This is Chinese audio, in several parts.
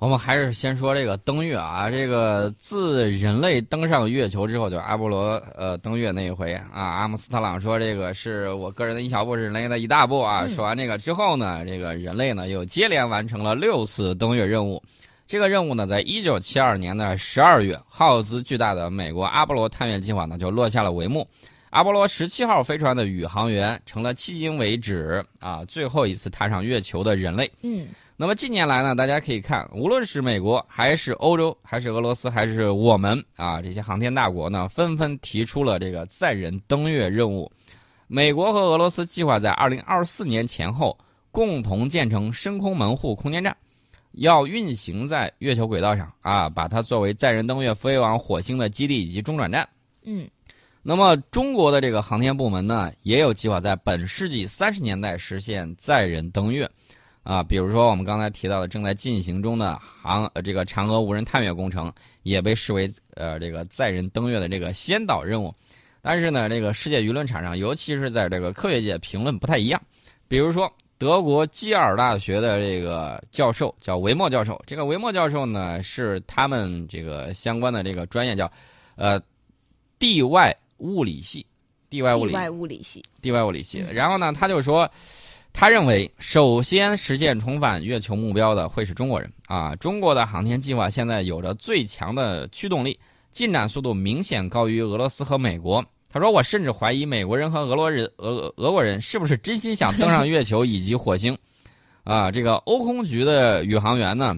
我们还是先说这个登月啊，这个自人类登上月球之后，就阿波罗呃登月那一回啊，阿姆斯特朗说这个是我个人的一小步，是人类的一大步啊。说完这个之后呢，这个人类呢又接连完成了六次登月任务。这个任务呢，在一九七二年的十二月，耗资巨大的美国阿波罗探月计划呢就落下了帷幕。阿波罗十七号飞船的宇航员成了迄今为止啊最后一次踏上月球的人类。嗯。那么近年来呢，大家可以看，无论是美国还是欧洲，还是俄罗斯，还是我们啊，这些航天大国呢，纷纷提出了这个载人登月任务。美国和俄罗斯计划在二零二四年前后共同建成深空门户空间站，要运行在月球轨道上啊，把它作为载人登月飞往火星的基地以及中转站。嗯，那么中国的这个航天部门呢，也有计划在本世纪三十年代实现载人登月。啊，比如说我们刚才提到的正在进行中的航呃这个嫦娥无人探月工程，也被视为呃这个载人登月的这个先导任务。但是呢，这个世界舆论场上，尤其是在这个科学界，评论不太一样。比如说，德国基尔大学的这个教授叫维默教授，这个维默教授呢是他们这个相关的这个专业叫呃地外物理系，地外物理，地外物理系，地外物理系。然后呢，他就说。他认为，首先实现重返月球目标的会是中国人啊！中国的航天计划现在有着最强的驱动力，进展速度明显高于俄罗斯和美国。他说：“我甚至怀疑美国人和俄罗人、俄俄国人是不是真心想登上月球以及火星。”啊，这个欧空局的宇航员呢，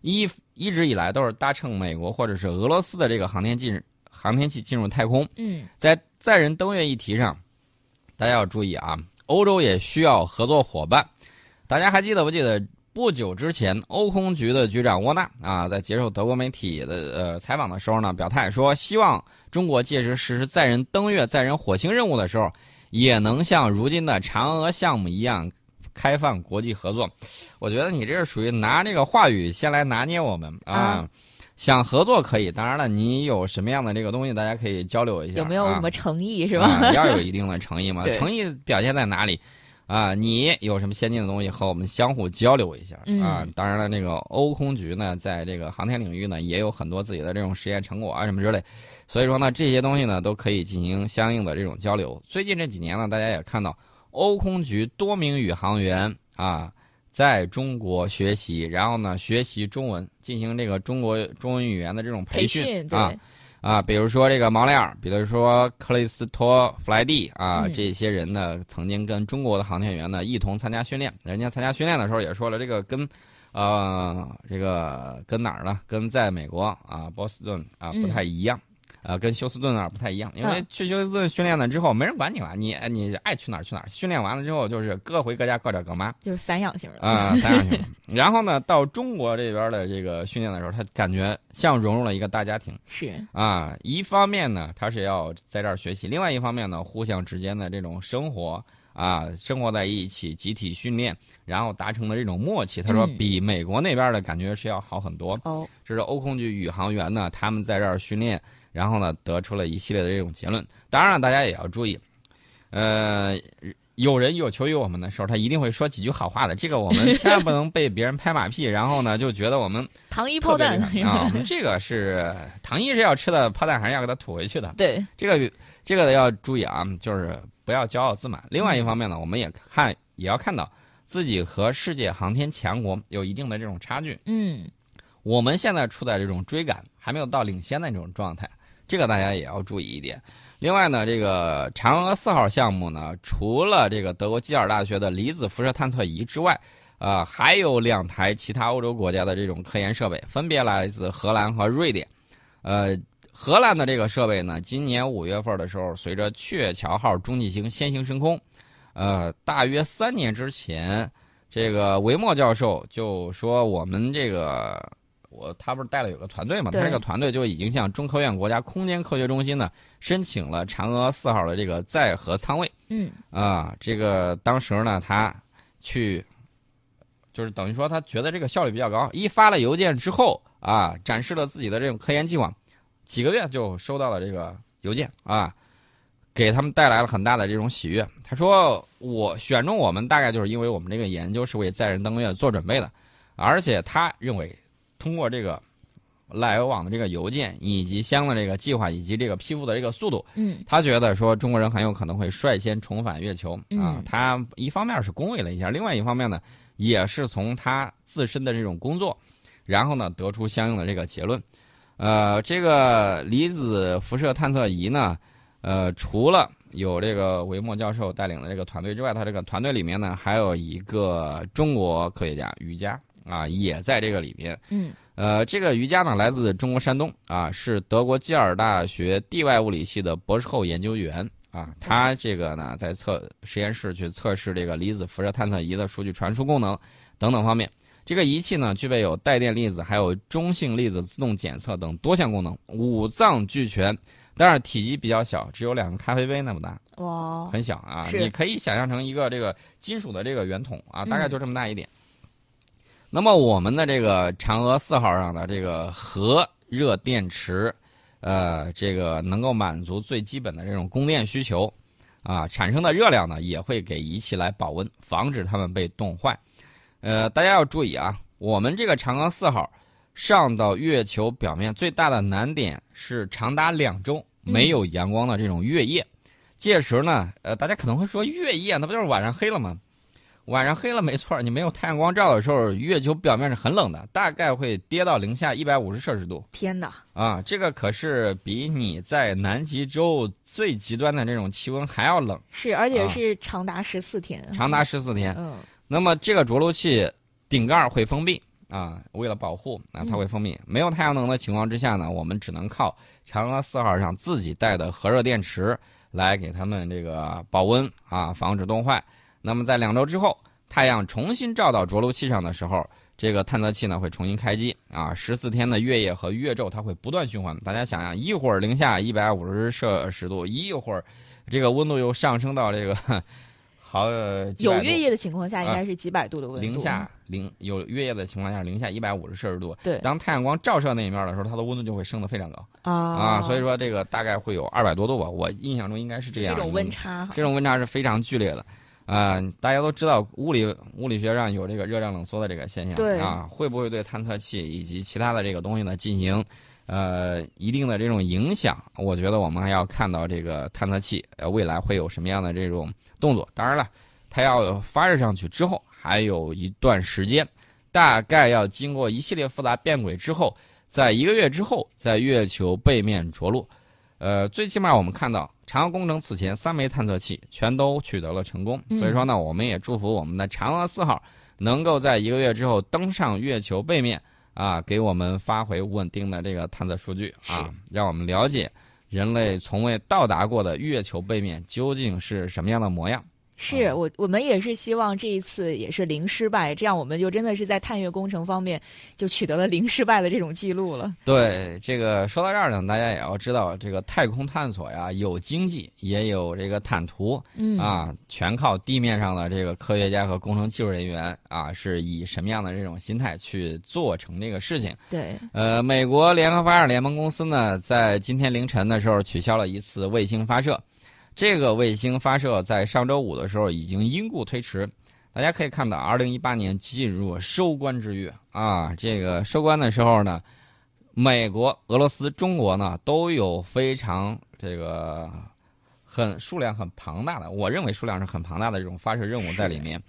一一直以来都是搭乘美国或者是俄罗斯的这个航天进航天器进入太空。嗯，在载人登月议题上，大家要注意啊！欧洲也需要合作伙伴，大家还记得不记得？不久之前，欧空局的局长沃纳啊，在接受德国媒体的呃采访的时候呢，表态说，希望中国届时实施载人登月、载人火星任务的时候，也能像如今的嫦娥项目一样开放国际合作。我觉得你这是属于拿这个话语先来拿捏我们啊。想合作可以，当然了，你有什么样的这个东西，大家可以交流一下。有没有什么诚意是吧？要有一定的诚意嘛。诚意表现在哪里？啊，你有什么先进的东西和我们相互交流一下啊？当然了，那个欧空局呢，在这个航天领域呢，也有很多自己的这种实验成果啊什么之类。所以说呢，这些东西呢，都可以进行相应的这种交流。最近这几年呢，大家也看到，欧空局多名宇航员啊。在中国学习，然后呢，学习中文，进行这个中国中文语言的这种培训啊啊，比如说这个毛雷尔，比如说克里斯托弗莱蒂啊，这些人呢，曾经跟中国的航天员呢一同参加训练。人家参加训练的时候也说了，这个跟呃这个跟哪儿呢？跟在美国啊波士顿啊不太一样。呃，跟休斯顿那儿不太一样，因为去休斯顿训练了之后，没人管你了，你你爱去哪儿去哪儿。训练完了之后，就是各回各家，各找各妈，就是散养型的啊，散养型。然后呢，到中国这边的这个训练的时候，他感觉像融入了一个大家庭。是啊，一方面呢，他是要在这儿学习；，另外一方面呢，互相之间的这种生活啊，生活在一起，集体训练，然后达成的这种默契，他说比美国那边的感觉是要好很多。哦，这是欧空局宇航员呢，他们在这儿训练。然后呢，得出了一系列的这种结论。当然了，大家也要注意，呃，有人有求于我们的时候，他一定会说几句好话的。这个我们千万不能被别人拍马屁，然后呢，就觉得我们 糖衣炮弹 啊，我们这个是糖衣是要吃的，炮弹还是要给它吐回去的。对，这个这个要注意啊，就是不要骄傲自满。另外一方面呢，我们也看也要看到自己和世界航天强国有一定的这种差距。嗯，我们现在处在这种追赶，还没有到领先的这种状态。这个大家也要注意一点。另外呢，这个嫦娥四号项目呢，除了这个德国基尔大学的离子辐射探测仪之外，呃，还有两台其他欧洲国家的这种科研设备，分别来自荷兰和瑞典。呃，荷兰的这个设备呢，今年五月份的时候，随着鹊桥号中继星先行升空。呃，大约三年之前，这个维莫教授就说我们这个。我他不是带了有个团队嘛？他这个团队就已经向中科院国家空间科学中心呢申请了嫦娥四号的这个载荷舱位。嗯啊，这个当时呢，他去就是等于说他觉得这个效率比较高，一发了邮件之后啊，展示了自己的这种科研计划，几个月就收到了这个邮件啊，给他们带来了很大的这种喜悦。他说：“我选中我们大概就是因为我们这个研究是为载人登月做准备的，而且他认为。”通过这个来往的这个邮件，以及相应的这个计划，以及这个批复的这个速度，嗯他觉得说中国人很有可能会率先重返月球啊嗯。他一方面是恭维了一下，另外一方面呢，也是从他自身的这种工作，然后呢得出相应的这个结论。呃，这个离子辐射探测仪呢，呃，除了有这个维莫教授带领的这个团队之外，他这个团队里面呢，还有一个中国科学家于佳啊，也在这个里面。嗯呃，这个瑜伽呢，来自中国山东啊，是德国基尔大学地外物理系的博士后研究员啊。他这个呢，在测实验室去测试这个离子辐射探测仪的数据传输功能等等方面。这个仪器呢，具备有带电粒子、还有中性粒子自动检测等多项功能，五脏俱全。但是体积比较小，只有两个咖啡杯那么大，哇，很小啊。你可以想象成一个这个金属的这个圆筒啊，大概嗯就这么大一点。那么我们的这个嫦娥四号上的这个核热电池，呃，这个能够满足最基本的这种供电需求，啊，产生的热量呢也会给仪器来保温，防止它们被冻坏。呃，大家要注意啊，我们这个嫦娥四号上到月球表面最大的难点是长达两周没有阳光的这种月夜。届时呢，呃，大家可能会说月夜那不就是晚上黑了吗？晚上黑了没错，你没有太阳光照的时候，月球表面是很冷的，大概会跌到零下一百五十摄氏度天哪！啊！这个可是比你在南极洲最极端的这种气温还要冷，是，而且啊是长达十四天，长达十四天。嗯那么这个着陆器顶盖会封闭啊，为了保护啊，它会封闭。没有太阳能的情况之下呢，我们只能靠嫦娥四号上自己带的核热电池来给它们这个保温啊，防止冻坏。那么在两周之后，太阳重新照到着陆器上的时候，这个探测器呢会重新开机啊，十四天的月夜和月昼它会不断循环。大家想想，一会儿零下一百五十摄氏度，一会儿这个温度又上升到这个好有月夜的情况下，应啊该是几百度的温度。零下零有月夜的情况下，零下一百五十摄氏度。对当太阳光照射那一面的时候，它的温度就会升得非常高啊啊，所以说这个大概会有二百多度吧，我印象中应该是这样。这种温，差，这种温差是非常剧烈的。啊、大家都知道物理物理学上有这个热量冷缩的这个现象，对啊，会不会对探测器以及其他的这个东西呢进行呃一定的这种影响？我觉得我们还要看到这个探测器呃未来会有什么样的这种动作。当然了，它要发射上去之后还有一段时间，大概要经过一系列复杂变轨之后，在一个月之后在月球背面着陆。呃，最起码我们看到嫦娥工程此前三枚探测器全都取得了成功，嗯所以说呢，我们也祝福我们的嫦娥四号能够在一个月之后登上月球背面啊，给我们发回稳定的这个探测数据啊，让我们了解人类从未到达过的月球背面究竟是什么样的模样。是我我们也是希望这一次也是零失败，这样我们就真的是在探月工程方面就取得了零失败的这种记录了。对这个说到这儿呢，大家也要知道，这个太空探索呀，有经济，也有这个坦途，嗯啊，全靠地面上的这个科学家和工程技术人员啊，是以什么样的这种心态去做成这个事情？对，呃，美国联合发射联盟公司呢，在今天凌晨的时候取消了一次卫星发射。这个卫星发射在上周五的时候已经因故推迟。大家可以看到，二零一八年进入收官之月啊。这个收官的时候呢，美国、俄罗斯、中国呢都有非常这个很数量很庞大的，我认为数量是很庞大的这种发射任务在里面。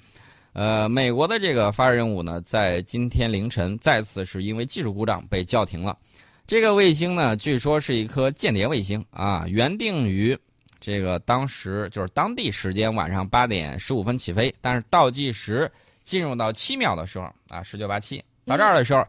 呃，美国的这个发射任务呢，在今天凌晨再次是因为技术故障被叫停了。这个卫星呢，据说是一颗间谍卫星啊，原定于这个当时就是当地时间晚上八点十五分起飞，但是倒计时进入到七秒的时候啊，十九八七到这儿的时候，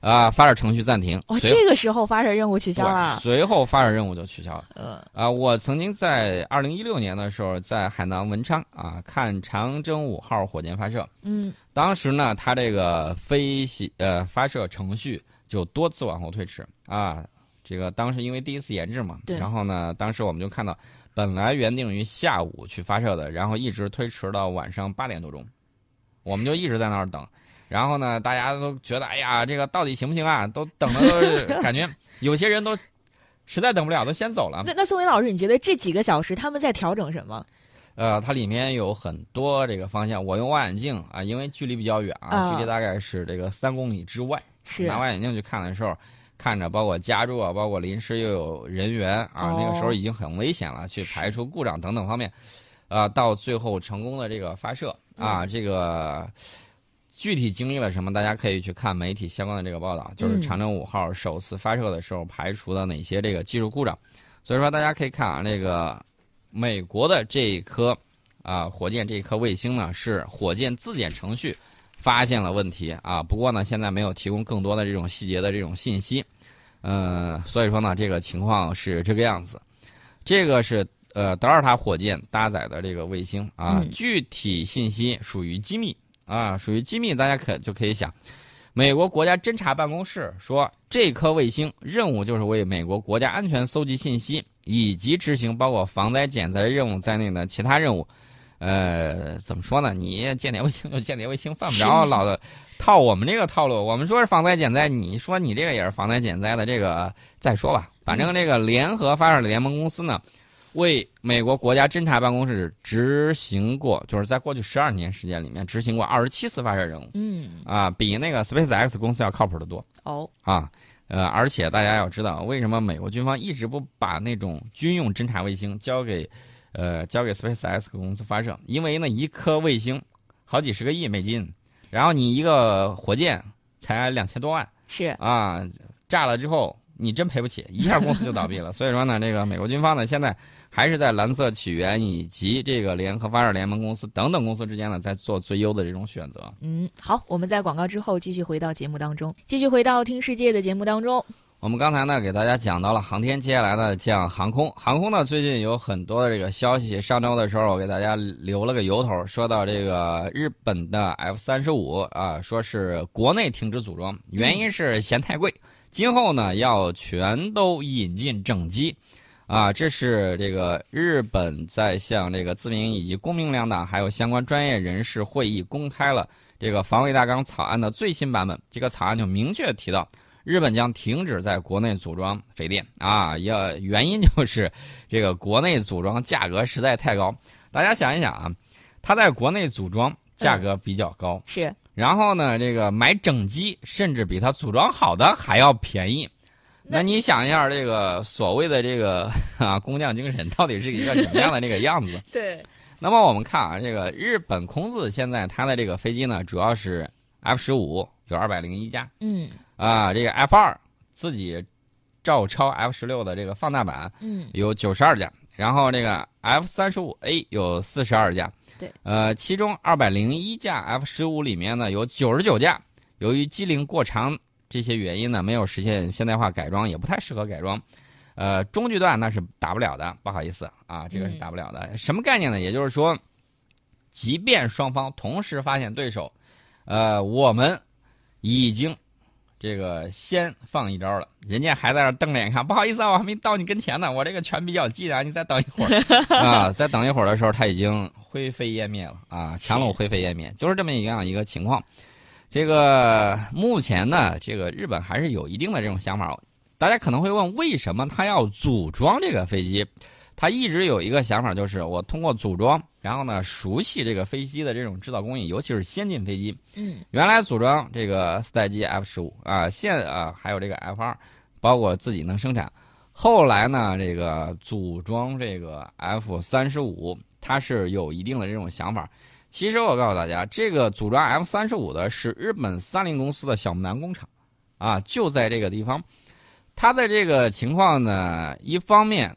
啊，发射程序暂停，哦，这个时候发射任务取消了。随后发射任务就取消了。呃，啊，我曾经在二零一六年的时候，在海南文昌啊看长征五号火箭发射，嗯，当时呢，它这个飞行呃发射程序就多次往后推迟啊。这个当时因为第一次研制嘛，对然后呢，当时我们就看到，本来原定于下午去发射的，然后一直推迟到晚上八点多钟，我们就一直在那儿等。然后呢，大家都觉得，哎呀，这个到底行不行啊？都等的都是 感觉有些人都实在等不了，都先走了。那那宋伟老师，你觉得这几个小时他们在调整什么？呃，它里面有很多这个方向，我用望远镜啊，因为距离比较远啊，啊距离大概是这个三公里之外。是拿望远镜去看的时候，看着包括加注啊，包括临时又有人员啊，哦那个时候已经很危险了，去排除故障等等方面，啊，到最后成功的这个发射嗯。啊，这个具体经历了什么，大家可以去看媒体相关的这个报道，就是嗯。长征五号首次发射的时候排除了哪些这个技术故障，所以说大家可以看啊，那个美国的这一颗啊火箭这一颗卫星呢是火箭自检程序。发现了问题啊，不过呢，现在没有提供更多的这种细节的这种信息，呃，所以说呢，这个情况是这个样子。这个是呃德尔塔火箭搭载的这个卫星啊，嗯具体信息属于机密啊，属于机密，大家可就可以想，美国国家侦察办公室说，这颗卫星任务就是为美国国家安全搜集信息，以及执行包括防灾减灾任务在内的其他任务。呃，怎么说呢？你间谍卫星就间谍卫星，犯不着老的套我们这个套路。我们说是防灾减灾，你说你这个也是防灾减灾的，这个再说吧。反正这个联合发射联盟公司呢，为美国国家侦察办公室执行过，就是在过去十二年时间里面执行过二十七次发射任务嗯，啊，比那个 SpaceX 公司要靠谱的多哦，啊。呃，而且大家要知道，为什么美国军方一直不把那种军用侦察卫星交给，呃，交给 SpaceX 公司发射？因为呢，一颗卫星好几十个亿美金，然后你一个火箭才两千多万是啊，炸了之后你真赔不起，一下公司就倒闭了。所以说呢，这个美国军方呢，现在还是在蓝色起源以及这个联合发射联盟公司等等公司之间呢，在做最优的这种选择。嗯，好，我们在广告之后继续回到节目当中，继续回到听世界的节目当中。我们刚才呢给大家讲到了航天，接下来呢讲航空。航空呢最近有很多的这个消息，上周的时候我给大家留了个由头，说到这个日本的 F 三十五啊，说是国内停止组装，原因是嫌太贵，今后呢要全都引进整机。啊，这是这个日本在向这个自民以及公明两党还有相关专业人士会议公开了这个防卫大纲草案的最新版本。这个草案就明确提到，日本将停止在国内组装飞电啊，要原因就是这个国内组装价格实在太高。大家想一想啊，它在国内组装价格比较高，是然后呢，这个买整机甚至比它组装好的还要便宜。那那你想一下，这个所谓的这个 啊工匠精神到底是一个什么样的这个样子？对，那么我们看啊，这个日本空自现在它的这个飞机呢，主要是 F 十五有二百零一架嗯啊，这个 F 二自己照抄 F 十六的这个放大版嗯有九十二架，然后这个 F 三十五 A 有四十二架，对，呃，其中二百零一架 F 十五里面呢有九十九架，由于机龄过长这些原因呢，没有实现现代化改装，也不太适合改装。呃，中距段那是打不了的，不好意思啊，这个是嗯打不了的。什么概念呢？也就是说，即便双方同时发现对手，呃，我们已经这个先放一招了，人家还在那瞪着眼看，不好意思啊，我还没到你跟前呢，我这个拳比较近啊，你再等一会儿啊，再等一会儿的时候，他已经灰飞烟灭了啊，强弩灰飞烟灭，就是这么一样一个情况。这个目前呢，这个日本还是有一定的这种想法。大家可能会问，为什么他要组装这个飞机？他一直有一个想法，就是我通过组装，然后呢，熟悉这个飞机的这种制造工艺，尤其是先进飞机。嗯原来组装这个四代机 F 十五啊，现啊还有这个 F 二，包括自己能生产。后来呢，这个组装这个 F 三十五，它是有一定的这种想法。其实我告诉大家，这个组装 F 三十五的是日本三菱公司的小木南工厂，啊，就在这个地方。它的这个情况呢，一方面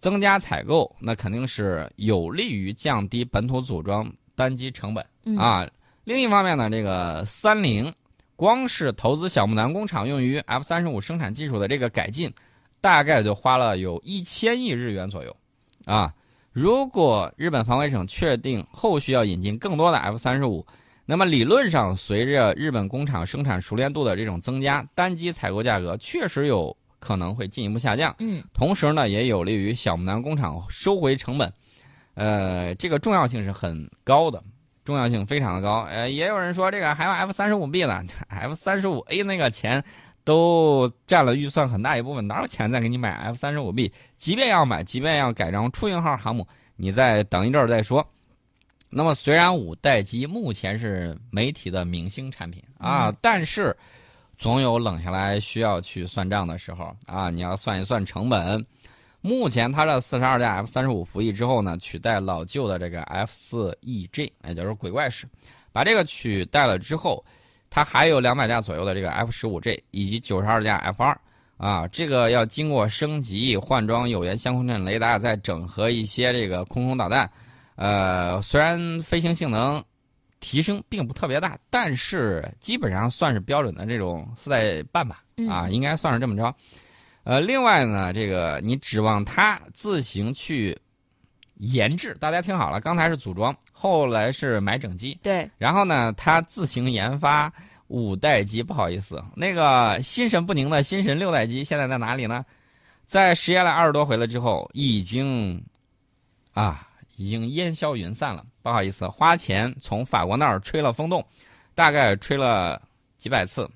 增加采购，那肯定是有利于降低本土组装单机成本。嗯啊，另一方面呢，这个三菱光是投资小木南工厂用于 F 三十五生产技术的这个改进，大概就花了有一千亿日元左右，啊，如果日本防卫省确定后续要引进更多的 F 三十五，那么理论上随着日本工厂生产熟练度的这种增加，单机采购价格确实有可能会进一步下降。嗯同时呢，也有利于小木南工厂收回成本，呃，这个重要性是很高的，重要性非常的高。呃，也有人说这个还有 F 三十五 B 呢，F 三十五 A 那个钱都占了预算很大一部分，哪有钱再给你买 F 三十五 B？即便要买，即便要改装出云号航母，你再等一阵儿再说。那么，虽然五代机目前是媒体的明星产品啊，嗯但是总有冷下来需要去算账的时候啊！你要算一算成本。目前它的四十二架 F 三十五服役之后呢，取代老旧的这个 F 四 EG，也就是鬼怪式，把这个取代了之后，它还有两百架左右的这个 F 十五 G 以及九十二架 F 二啊，这个要经过升级、换装有源相控阵雷达，再整合一些这个空空导弹。呃，虽然飞行性能提升并不特别大，但是基本上算是标准的这种四代半吧，啊，应该算是这么着。呃，另外呢，这个你指望它自行去研制，大家听好了，刚才是组装，后来是买整机，对，然后呢，它自行研发五代机，不好意思，那个心神不宁的心神六代机现在在哪里呢？在实验了二十多回了之后，已经啊，已经烟消云散了，不好意思，花钱从法国那儿吹了风洞，大概吹了几百次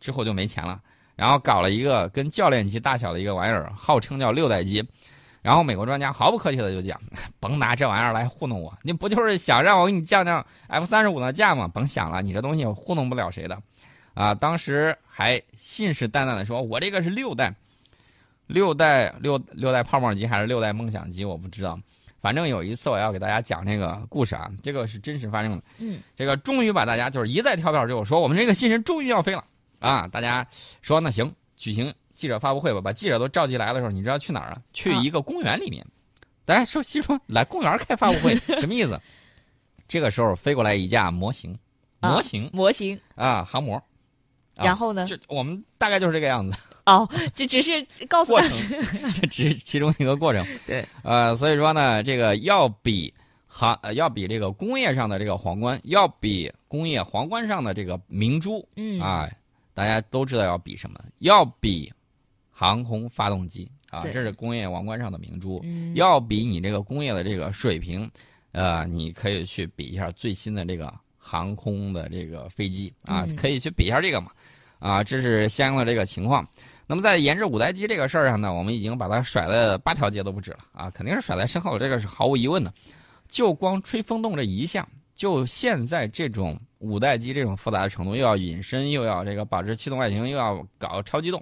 之后就没钱了。然后搞了一个跟教练机大小的一个玩意儿，号称叫六代机。然后美国专家毫不客气的就讲：“ 甭拿这玩意儿来糊弄我，你不就是想让我给你降降 F 三十五的价吗？甭想了，你这东西糊弄不了谁的。”啊，当时还信誓旦旦的说：“我这个是六代，六代六六代泡沫机还是六代梦想机，我不知道。反正有一次我要给大家讲这个故事啊，这个是真实发生的。嗯，这个终于把大家就是一再跳票之后说，我们这个新人终于要飞了。”啊！大家说那行，举行记者发布会吧。把记者都召集来的时候，你知道去哪儿啊？去一个公园里面。大家说心说来公园开发布会 什么意思？这个时候飞过来一架模型，模型，模型啊，航模。然后呢？就我们大概就是这个样子。哦，这只是告诉过程，这只是其中一个过程。对。呃，所以说呢，这个要比航，要比这个工业上的这个皇冠，要比工业皇冠上的这个明珠，嗯啊。大家都知道要比什么？要比航空发动机啊，这是工业王冠上的明珠。要比你这个工业的这个水平，呃，你可以去比一下最新的这个航空的这个飞机啊，可以去比一下这个嘛。啊，这是相应的这个情况。那么在研制五代机这个事儿上呢，我们已经把它甩了八条街都不止了啊，肯定是甩在身后，这个是毫无疑问的。就光吹风洞这一项，就现在这种。五代机这种复杂的程度，又要隐身，又要这个保持气动外形，又要搞超机动，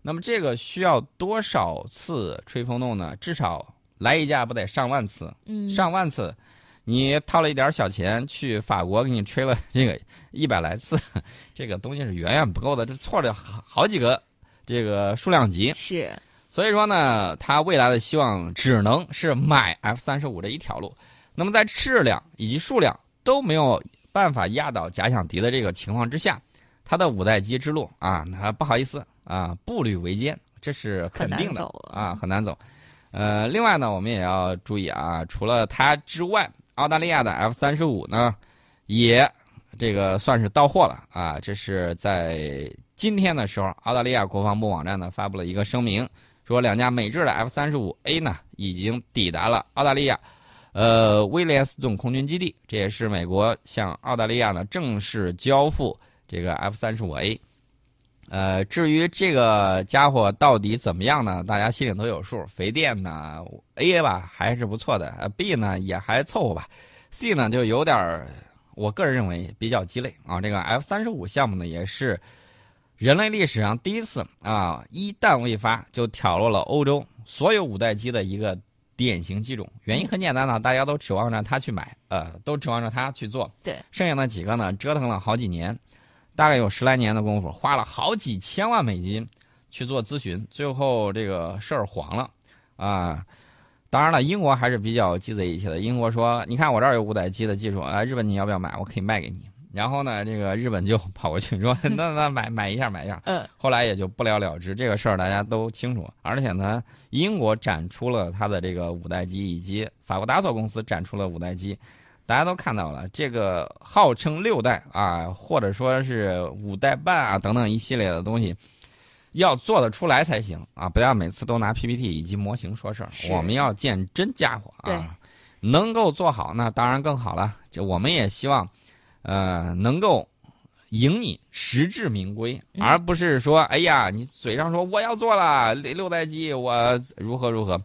那么这个需要多少次吹风洞呢？至少来一架不得上万次？嗯，上万次，你掏了一点小钱去法国给你吹了 这个一百来次，这个东西是远远不够的，这错了好好几个这个数量级。是，所以说呢，他未来的希望只能是买 F 三十五这一条路。那么在质量以及数量都没有。办法压倒假想敌的这个情况之下，他的五代机之路啊，那不好意思啊，步履维艰，这是肯定的啊，很难走。呃，另外呢，我们也要注意啊，除了它之外，澳大利亚的 F 三十五呢，也这个算是到货了啊。这是在今天的时候，澳大利亚国防部网站呢发布了一个声明，说两架美制的 F 三十五 A 呢已经抵达了澳大利亚。呃，威廉斯顿空军基地，这也是美国向澳大利亚呢正式交付这个 F 三十五 A。呃，至于这个家伙到底怎么样呢？大家心里都有数。肥电呢，A 吧还是不错的，B 呢也还凑合吧，C 呢就有点我个人认为比较鸡肋啊。这个 F 三十五项目呢，也是人类历史上第一次啊，一弹未发就挑落了欧洲所有五代机的一个。典型机种，原因很简单呢，大家都指望着它去买，呃，都指望着它去做。对，剩下那几个呢，折腾了好几年，大概有十来年的功夫，花了好几千万美金去做咨询，最后这个事儿黄了，啊，当然了，英国还是比较鸡贼一些的。英国说，你看我这儿有五代机的技术，啊，日本你要不要买？我可以卖给你。然后呢，这个日本就跑过去说：“ 那那买买一下，买一下。”嗯，后来也就不了了之。这个事儿大家都清楚。而且呢，英国展出了它的这个五代机，以及法国达索公司展出了五代机，大家都看到了。这个号称六代啊，或者说是五代半啊等等一系列的东西，要做得出来才行啊！不要每次都拿 PPT 以及模型说事儿，我们要见真家伙啊！能够做好那当然更好了。就我们也希望。呃，能够赢你实至名归，而不是说，哎呀，你嘴上说我要做了六代机，我如何如何，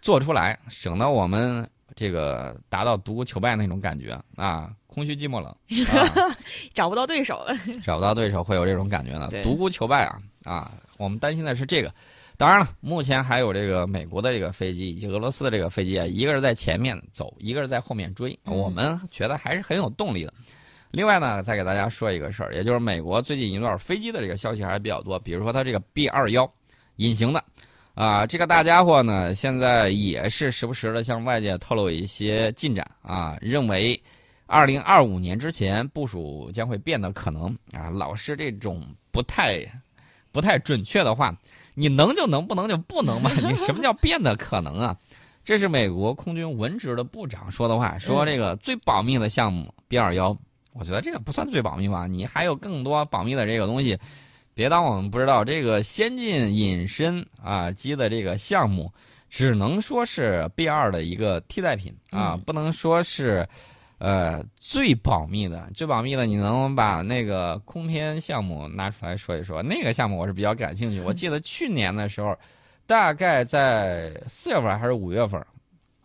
做出来，省得我们这个达到独孤求败那种感觉啊，空虚寂寞冷，啊、找不到对手了。找不到对手会有这种感觉呢。独孤求败啊啊！我们担心的是这个。当然了，目前还有这个美国的这个飞机以及俄罗斯的这个飞机啊，一个是在前面走，一个是在后面追，嗯我们觉得还是很有动力的。另外呢，再给大家说一个事儿，也就是美国最近一段飞机的这个消息还是比较多，比如说它这个 B 二幺隐形的，啊，这个大家伙呢，现在也是时不时的向外界透露一些进展啊，认为二零二五年之前部署将会变得可能啊，老是这种不太不太准确的话，你能就能，不能就不能嘛？你什么叫变得可能啊？这是美国空军文职的部长说的话，说这个最保密的项目 B 二幺，我觉得这个不算最保密吧，你还有更多保密的这个东西。别当我们不知道，这个先进隐身啊机的这个项目，只能说是 B 二的一个替代品啊，嗯不能说是，呃，最保密的。最保密的，你能把那个空天项目拿出来说一说？那个项目我是比较感兴趣。我记得去年的时候，大概在四月份还是五月份，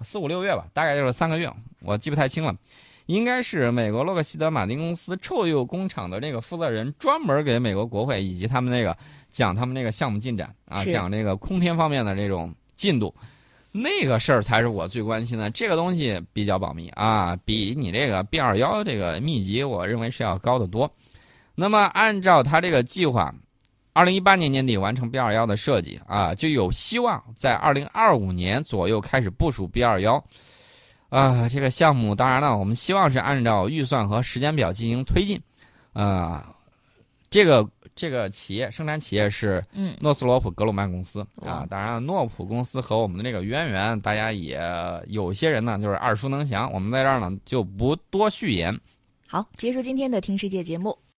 四五六月吧，大概就是三个月，我记不太清了。应该是美国洛克希德马丁公司臭鼬工厂的这个负责人专门给美国国会以及他们那个讲他们那个项目进展啊，讲这个空天方面的这种进度，那个事儿才是我最关心的。这个东西比较保密啊，比你这个 B 二幺这个秘籍，我认为是要高得多。那么按照他这个计划，二零一八年年底完成 B 二幺的设计啊，就有希望在二零二五年左右开始部署 B 二幺。啊，这个项目当然了，我们希望是按照预算和时间表进行推进。啊，这个这个企业生产企业是嗯，诺斯罗普格鲁曼公司啊。当然了，诺普公司和我们的这个渊源，大家也有些人呢就是耳熟能详。我们在这儿呢就不多续言。好，结束今天的听世界节目。